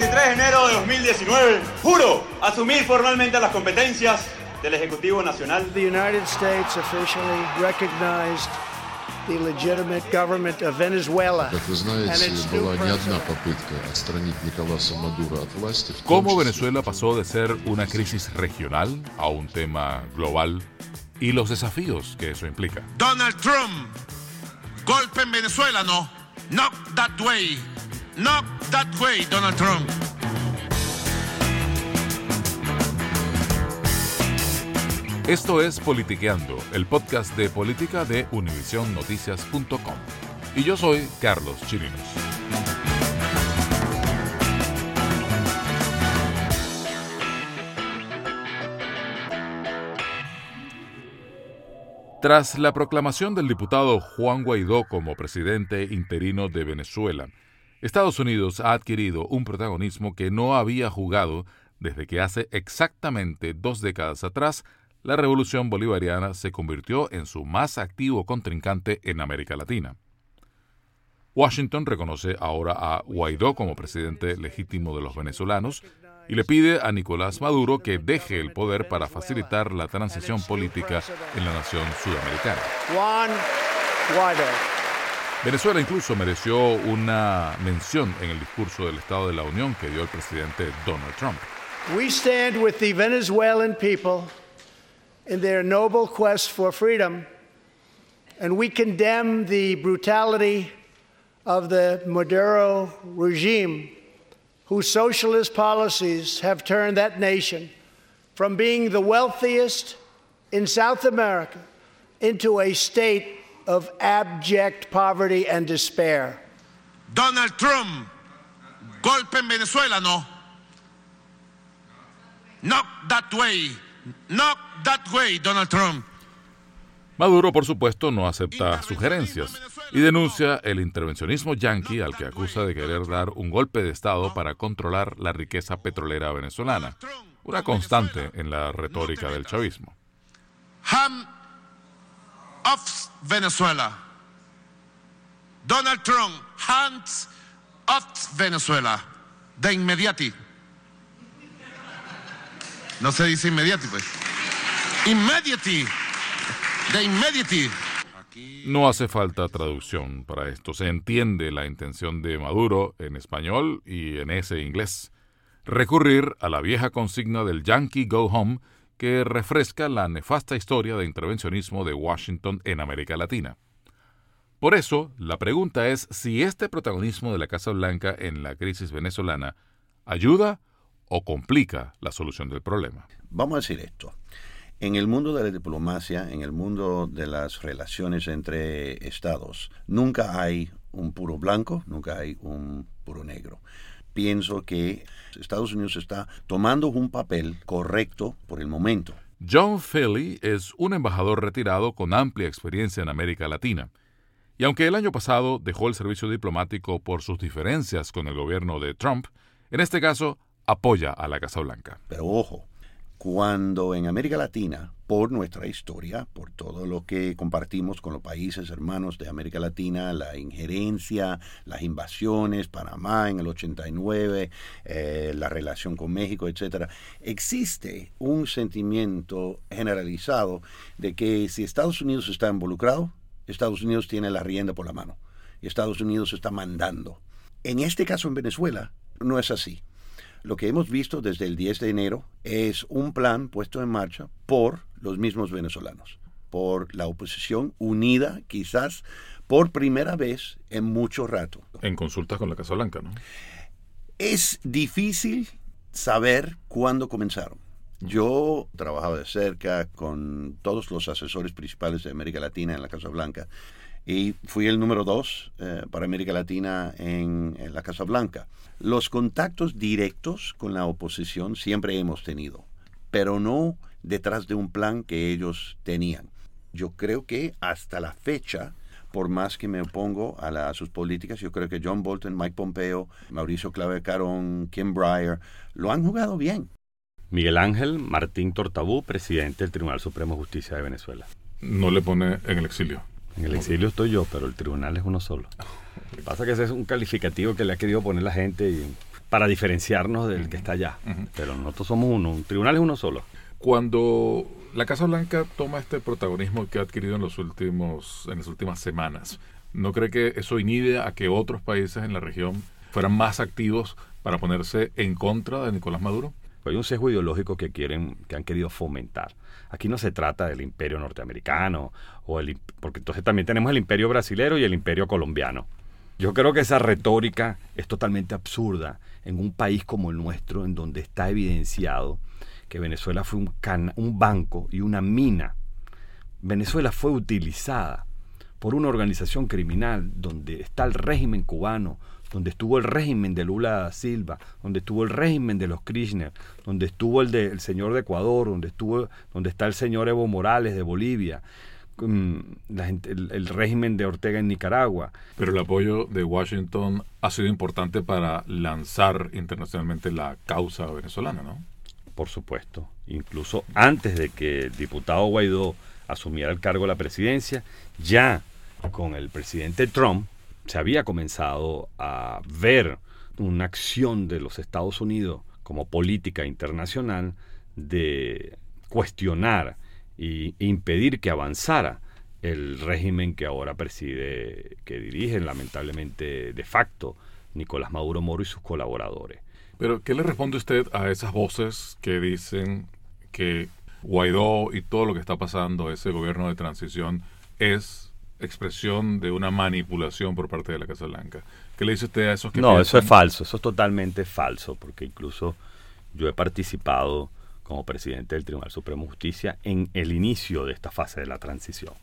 23 de enero de 2019, juro asumir formalmente las competencias del Ejecutivo Nacional. The Venezuela. Venezuela pasó de ser una crisis regional a un tema global y los desafíos que eso implica. Donald Trump, golpe en Venezuela, no, not that way. Not that way, Donald Trump. Esto es Politiqueando, el podcast de política de univisionnoticias.com. Y yo soy Carlos Chirinos. Tras la proclamación del diputado Juan Guaidó como presidente interino de Venezuela, Estados Unidos ha adquirido un protagonismo que no había jugado desde que hace exactamente dos décadas atrás la revolución bolivariana se convirtió en su más activo contrincante en América Latina. Washington reconoce ahora a Guaidó como presidente legítimo de los venezolanos y le pide a Nicolás Maduro que deje el poder para facilitar la transición política en la nación sudamericana. Juan Guaido. Venezuela incluso mereció una mención en el discurso del Estado de la Unión que dio el presidente Donald Trump. We stand with the Venezuelan people in their noble quest for freedom, and we condemn the brutality of the Maduro regime, whose socialist policies have turned that nation from being the wealthiest in South America into a state of abject poverty and despair. Donald Trump, golpe en Venezuela, no. Not that way. Not that way, Donald Trump. Maduro, por supuesto, no acepta sugerencias y denuncia el intervencionismo yanqui al que acusa de querer dar un golpe de Estado para controlar la riqueza petrolera venezolana, una constante en la retórica del chavismo. Ham of Venezuela. Donald Trump, hands off Venezuela. De inmediati. No se dice inmediati, pues. Immediately. De immediati. No hace falta traducción para esto. Se entiende la intención de Maduro en español y en ese inglés. Recurrir a la vieja consigna del Yankee Go Home que refresca la nefasta historia de intervencionismo de Washington en América Latina. Por eso, la pregunta es si este protagonismo de la Casa Blanca en la crisis venezolana ayuda o complica la solución del problema. Vamos a decir esto. En el mundo de la diplomacia, en el mundo de las relaciones entre estados, nunca hay un puro blanco, nunca hay un puro negro. Pienso que Estados Unidos está tomando un papel correcto por el momento. John Philly es un embajador retirado con amplia experiencia en América Latina. Y aunque el año pasado dejó el servicio diplomático por sus diferencias con el gobierno de Trump, en este caso apoya a la Casa Blanca. Pero ojo, cuando en América Latina, por nuestra historia, por todo lo que compartimos con los países hermanos de América Latina, la injerencia, las invasiones, Panamá en el 89, eh, la relación con México, etc., existe un sentimiento generalizado de que si Estados Unidos está involucrado, Estados Unidos tiene la rienda por la mano Estados Unidos está mandando. En este caso en Venezuela no es así. Lo que hemos visto desde el 10 de enero es un plan puesto en marcha por los mismos venezolanos, por la oposición unida quizás por primera vez en mucho rato. En consultas con la Casa Blanca, ¿no? Es difícil saber cuándo comenzaron. Yo trabajaba de cerca con todos los asesores principales de América Latina en la Casa Blanca y fui el número dos eh, para América Latina en, la Casa Blanca. Los contactos directos con la oposición siempre hemos tenido, pero no detrás de un plan que ellos tenían. Yo creo que hasta la fecha, por más que me opongo a, sus políticas, yo creo que John Bolton, Mike Pompeo, Mauricio Clave Carón, Kim Breyer, lo han jugado bien. Miguel Ángel Martín Tortabú, presidente del Tribunal Supremo de Justicia de Venezuela. No le pone en el exilio. En el exilio estoy yo, pero el tribunal es uno solo. Lo que pasa es que ese es un calificativo que le ha querido poner la gente para diferenciarnos del que está allá. Pero nosotros somos uno, un tribunal es uno solo. Cuando la Casa Blanca toma este protagonismo que ha adquirido en, los últimos, en las últimas semanas, ¿no cree que eso inhibe a que otros países en la región fueran más activos para ponerse en contra de Nicolás Maduro? Hay un sesgo ideológico que quieren, que han querido fomentar. Aquí no se trata del imperio norteamericano, o el, porque entonces también tenemos el imperio brasilero y el imperio colombiano. Yo creo que esa retórica es totalmente absurda en un país como el nuestro, en donde está evidenciado que Venezuela fue un, un banco y una mina. Venezuela fue utilizada por una organización criminal donde está el régimen cubano, donde estuvo el régimen de Lula Silva, donde estuvo el régimen de los Kirchner, donde estuvo el del señor de Ecuador, donde estuvo, donde está el señor Evo Morales de Bolivia, mm, el, régimen de Ortega en Nicaragua. Pero el apoyo de Washington ha sido importante para lanzar internacionalmente la causa venezolana, ¿no? Por supuesto. Incluso antes de que el diputado Guaidó asumiera el cargo de la presidencia, ya con el presidente Trump, se había comenzado a ver una acción de los Estados Unidos como política internacional de cuestionar e impedir que avanzara el régimen que ahora preside, que dirige lamentablemente de facto Nicolás Maduro Moro y sus colaboradores. Pero, ¿qué le responde usted a esas voces que dicen que Guaidó y todo lo que está pasando, ese gobierno de transición, es expresión de una manipulación por parte de la Casa Blanca. ¿Qué le dice usted a esos que No, eso es falso, eso es totalmente falso, porque incluso yo he participado como presidente del Tribunal Supremo de Justicia en el inicio de esta fase de la transición.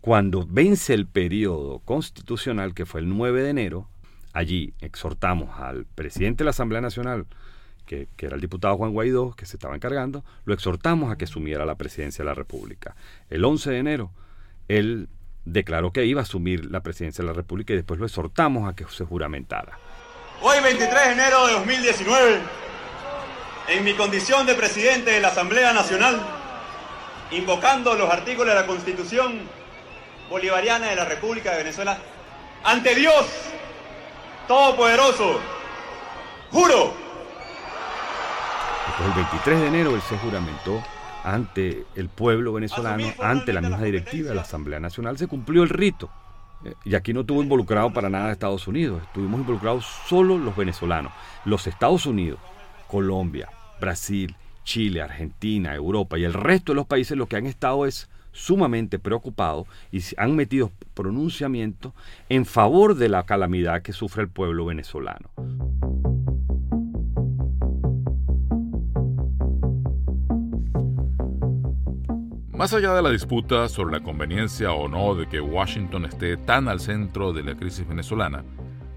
Cuando vence el periodo constitucional, que fue el 9 de enero, allí exhortamos al presidente de la Asamblea Nacional, que, que, era el diputado Juan Guaidó, que se estaba encargando, lo exhortamos a que asumiera la presidencia de la República. El 11 de enero, él declaró que iba a asumir la presidencia de la República y después lo exhortamos a que se juramentara. Hoy, 23 de enero de 2019, en mi condición de presidente de la Asamblea Nacional, invocando los artículos de la Constitución Bolivariana de la República de Venezuela, ante Dios Todopoderoso, juro. Después, el 23 de enero él se juramentó ante el pueblo venezolano, ante la misma directiva de la Asamblea Nacional, se cumplió el rito. Eh, y aquí no estuvo involucrado para nada Estados Unidos, estuvimos involucrados solo los venezolanos. Los Estados Unidos, Colombia, Brasil, Chile, Argentina, Europa y el resto de los países lo que han estado es sumamente preocupados y han metido pronunciamientos en favor de la calamidad que sufre el pueblo venezolano. Más allá de la disputa sobre la conveniencia o no de que Washington esté tan al centro de la crisis venezolana,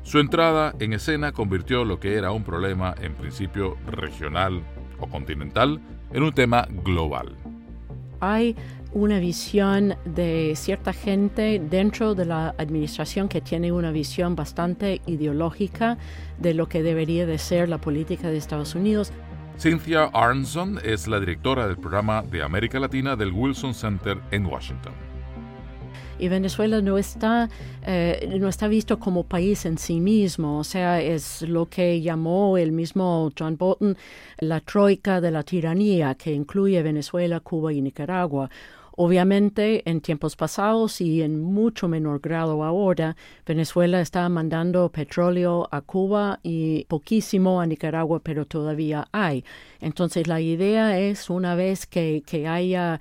su entrada en escena convirtió lo que era un problema en principio regional o continental en un tema global. Hay una visión de cierta gente dentro de la administración que tiene una visión bastante ideológica de lo que debería de ser la política de Estados Unidos. Cynthia Arnson es la directora del programa de América Latina del Wilson Center en Washington. Y Venezuela no está, eh, no está visto como país en sí mismo, o sea, es lo que llamó el mismo John Bolton la troika de la tiranía, que incluye Venezuela, Cuba y Nicaragua. Obviamente, en tiempos pasados y en mucho menor grado ahora, Venezuela está mandando petróleo a Cuba y poquísimo a Nicaragua, pero todavía hay. Entonces, la idea es, una vez que, que haya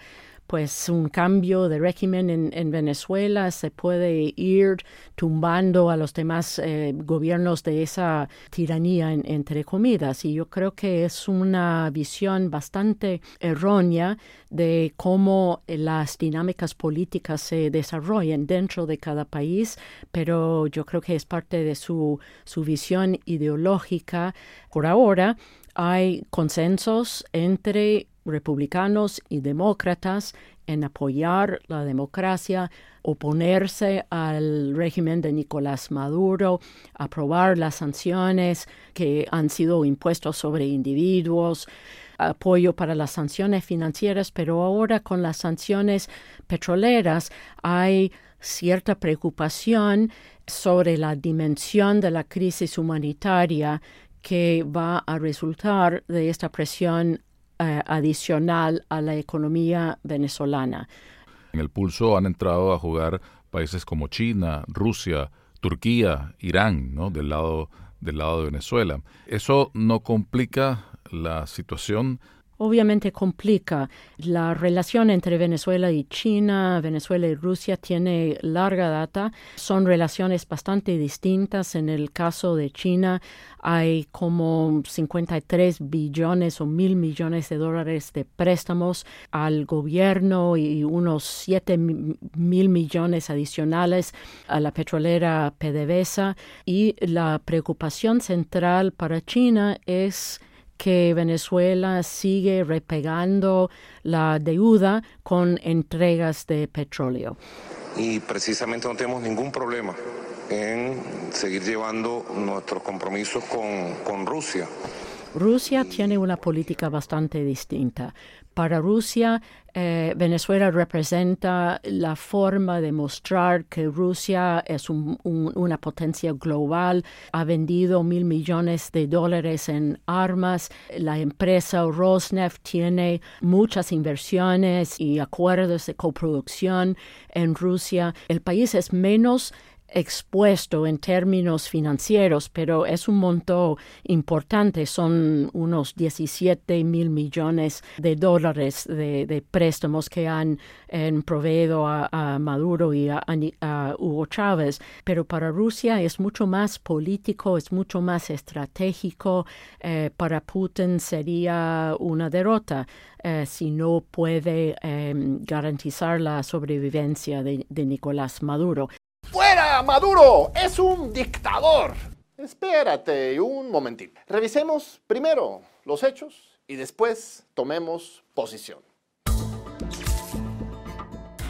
pues un cambio de régimen en, Venezuela, se puede ir tumbando a los demás eh, gobiernos de esa tiranía, entre comidas. Y yo creo que es una visión bastante errónea de cómo las dinámicas políticas se desarrollan dentro de cada país, pero yo creo que es parte de su, su visión ideológica. Por ahora, hay consensos entre republicanos y demócratas en apoyar la democracia, oponerse al régimen de Nicolás Maduro, aprobar las sanciones que han sido impuestas sobre individuos, apoyo para las sanciones financieras, pero ahora con las sanciones petroleras hay cierta preocupación sobre la dimensión de la crisis humanitaria que va a resultar de esta presión eh, adicional a la economía venezolana. En el pulso han entrado a jugar países como China, Rusia, Turquía, Irán, ¿no? del lado del lado de Venezuela. Eso no complica la situación obviamente complica. La relación entre Venezuela y China, Venezuela y Rusia tiene larga data. Son relaciones bastante distintas. En el caso de China hay como 53 billones o mil millones de dólares de préstamos al gobierno y unos 7 mil millones adicionales a la petrolera PDVSA. Y la preocupación central para China es que Venezuela sigue repegando la deuda con entregas de petróleo. Y precisamente no tenemos ningún problema en seguir llevando nuestros compromisos con, con Rusia. Rusia tiene una política bastante distinta. Para Rusia, eh, Venezuela representa la forma de mostrar que Rusia es una potencia global, ha vendido mil millones de dólares en armas, la empresa Rosneft tiene muchas inversiones y acuerdos de coproducción en Rusia. El país es menos expuesto en términos financieros, pero es un monto importante, son unos 17 mil millones de dólares de, préstamos que han, proveído a, Maduro y a, Hugo Chávez, pero para Rusia es mucho más político, es mucho más estratégico, eh, para Putin sería una derrota. Eh, si no puede em, garantizar la sobrevivencia de Nicolás Maduro. ¡Fuera, Maduro! ¡Es un dictador! Espérate un momentín. Revisemos primero los hechos y después tomemos posición.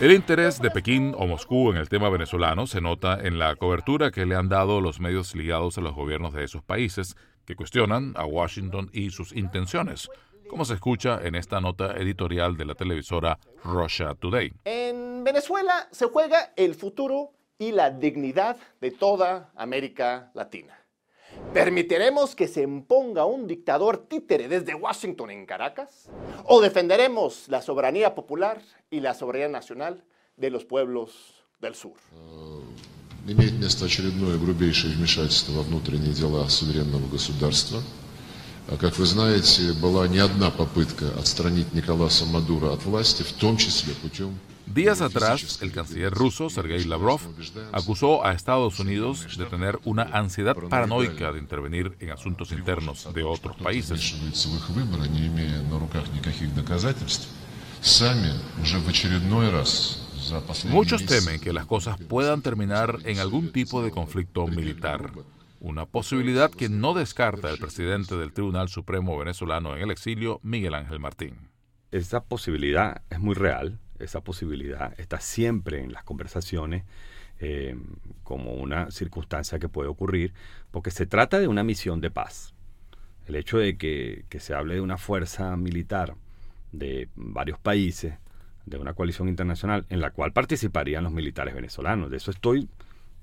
El interés de Pekín o Moscú en el tema venezolano se nota en la cobertura que le han dado los medios ligados a los gobiernos de esos países, que cuestionan a Washington y sus intenciones, como se escucha en esta nota editorial de la televisora Russia Today. En Venezuela se juega el futuro y la dignidad de toda América Latina. ¿Permitiremos que se imponga un dictador títere desde Washington en Caracas? ¿O defenderemos la soberanía popular y la soberanía nacional de los pueblos del sur? Имеет место очередное грубейшее вмешательство во внутренние дела суверенного государства. Как вы знаете, была не одна попытка отстранить Николаса Мадура от власти, в том числе путем Días atrás, el canciller ruso, Sergei Lavrov, acusó a Estados Unidos de tener una ansiedad paranoica de intervenir en asuntos internos de otros países. Muchos temen que las cosas puedan terminar en algún tipo de conflicto militar, una posibilidad que no descarta el presidente del Tribunal Supremo venezolano en el exilio, Miguel Ángel Martín. Esa posibilidad es muy real, esa posibilidad está siempre en las conversaciones eh, como una circunstancia que puede ocurrir, porque se trata de una misión de paz. El hecho de que, que se hable de una fuerza militar de varios países, de una coalición internacional en la cual participarían los militares venezolanos, de eso estoy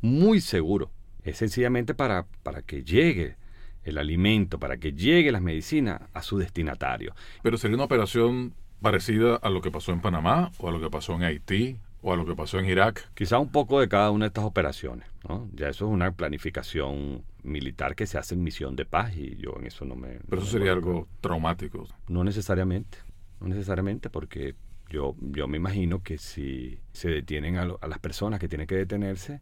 muy seguro. Es sencillamente para, para que llegue el alimento, para que llegue las medicinas a su destinatario. Pero sería una operación parecida a lo que pasó en Panamá o a lo que pasó en Haití o a lo que pasó en Irak. Quizá un poco de cada una de estas operaciones. ¿no? Ya eso es una planificación militar que se hace en misión de paz y yo en eso no me... Pero eso sería algo traumático. No necesariamente, no necesariamente porque yo, yo me imagino que si se detienen a, a las personas que tienen que detenerse,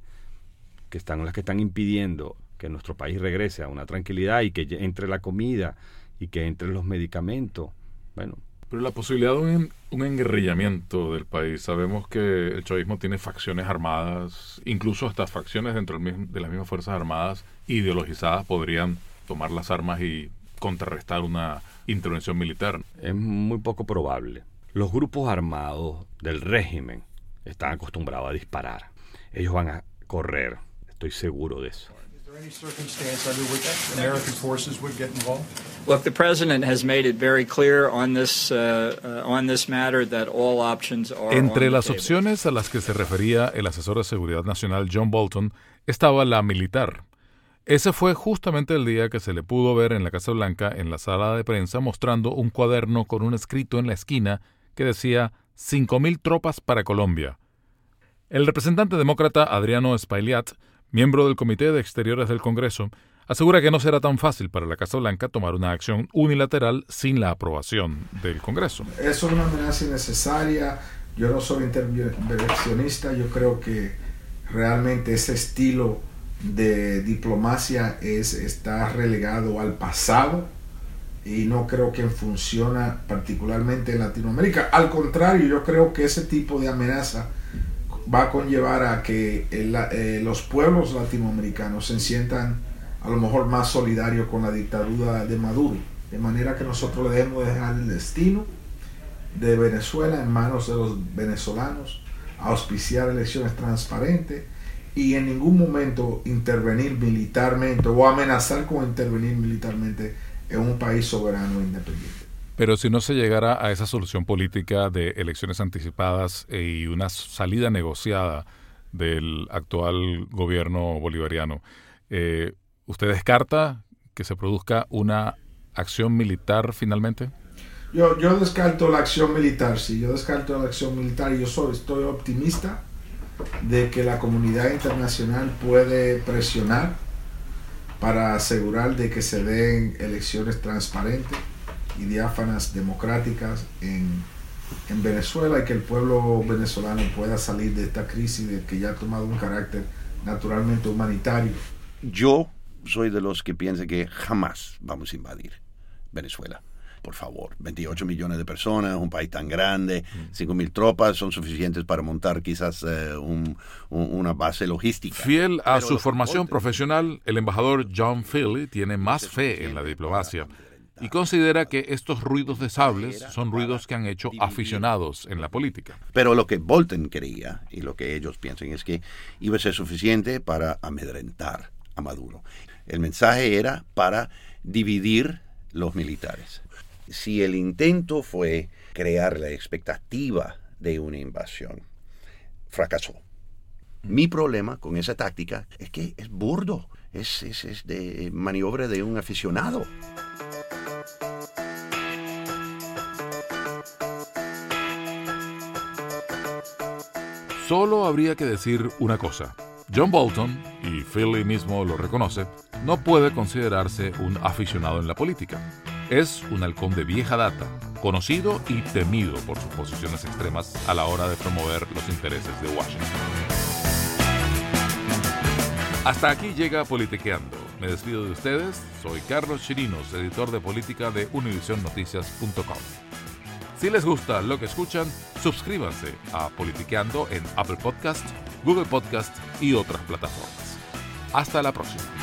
que están las que están impidiendo que nuestro país regrese a una tranquilidad y que entre la comida y que entre los medicamentos, bueno, pero la posibilidad de un, un enguerrillamiento del país, sabemos que el chavismo tiene facciones armadas, incluso hasta facciones dentro de las mismas Fuerzas Armadas ideologizadas podrían tomar las armas y contrarrestar una intervención militar. Es muy poco probable. Los grupos armados del régimen están acostumbrados a disparar. Ellos van a correr, estoy seguro de eso. Any circumstance under which American forces would get involved? Look, the president has made it very clear on this uh, uh, on this matter that all options are Entre las the opciones a las que se refería el asesor de seguridad nacional John Bolton estaba la militar. Ese fue justamente el día que se le pudo ver en la Casa Blanca en la sala de prensa mostrando un cuaderno con un escrito en la esquina que decía 5.000 tropas para Colombia. El representante demócrata Adriano Espaillat miembro del Comité de Exteriores del Congreso, asegura que no será tan fácil para la Casa Blanca tomar una acción unilateral sin la aprobación del Congreso. Eso es una amenaza innecesaria. Yo no soy intervencionista. Yo creo que realmente ese estilo de diplomacia es, está relegado al pasado y no creo que funciona particularmente en Latinoamérica. Al contrario, yo creo que ese tipo de amenaza va a conllevar a que eh, los pueblos latinoamericanos se sientan a lo mejor más solidarios con la dictadura de Maduro. De manera que nosotros le debemos dejar el destino de Venezuela en manos de los venezolanos, auspiciar elecciones transparentes y en ningún momento intervenir militarmente o amenazar con intervenir militarmente en un país soberano e independiente. Pero si no se llegara a esa solución política de elecciones anticipadas y una salida negociada del actual gobierno bolivariano, eh, ¿usted descarta que se produzca una acción militar finalmente? Yo, yo descarto la acción militar, sí, yo descarto la acción militar y yo soy, estoy optimista de que la comunidad internacional puede presionar para asegurar de que se den elecciones transparentes y diáfanas democráticas en, en, Venezuela y que el pueblo venezolano pueda salir de esta crisis de que ya ha tomado un carácter naturalmente humanitario. Yo soy de los que piensan que jamás vamos a invadir Venezuela. Por favor, 28 millones de personas, un país tan grande, 5 mil tropas son suficientes para montar quizás eh, un, un, una base logística. Fiel a Pero su formación profesional, el embajador John Philly tiene más fe en la diplomacia y considera que estos ruidos de sables son ruidos que han hecho aficionados en la política. Pero lo que Bolton quería y lo que ellos piensan es que iba a ser suficiente para amedrentar a Maduro. El mensaje era para dividir los militares. Si el intento fue crear la expectativa de una invasión, fracasó. Mi problema con esa táctica es que es burdo, es, es, es de maniobra de un aficionado. Solo habría que decir una cosa. John Bolton, y Philly mismo lo reconoce, no puede considerarse un aficionado en la política. Es un halcón de vieja data, conocido y temido por sus posiciones extremas a la hora de promover los intereses de Washington. Hasta aquí llega Politiqueando. Me despido de ustedes. Soy Carlos Chirinos, editor de política de univisionnoticias.com. Si les gusta lo que escuchan, suscríbanse a Politiqueando en Apple Podcast, Google Podcast y otras plataformas. Hasta la próxima.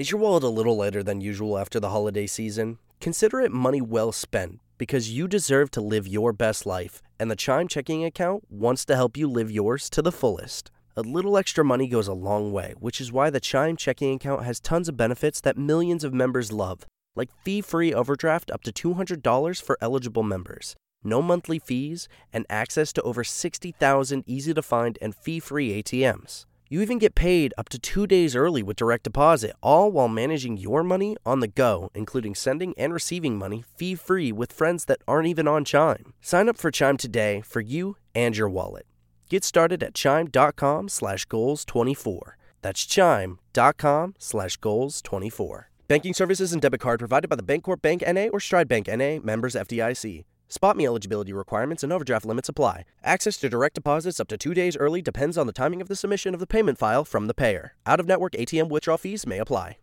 Is your wallet a little lighter than usual after the holiday season? Consider it money well spent because you deserve to live your best life, and the Chime checking account wants to help you live yours to the fullest. A little extra money goes a long way, which is why the Chime checking account has tons of benefits that millions of members love, like fee free overdraft up to $200 for eligible members, no monthly fees, and access to over 60,000 easy to find and fee free ATMs. You even get paid up to two days early with direct deposit, all while managing your money on the go, including sending and receiving money fee free with friends that aren't even on Chime. Sign up for Chime today for you and your wallet. Get started at chime.com slash goals 24. That's chime.com slash goals 24. Banking services and debit card provided by the Bancorp Bank NA or Stride Bank NA, members FDIC. Spot me eligibility requirements and overdraft limits apply. Access to direct deposits up to two days early depends on the timing of the submission of the payment file from the payer. Out of network ATM withdrawal fees may apply.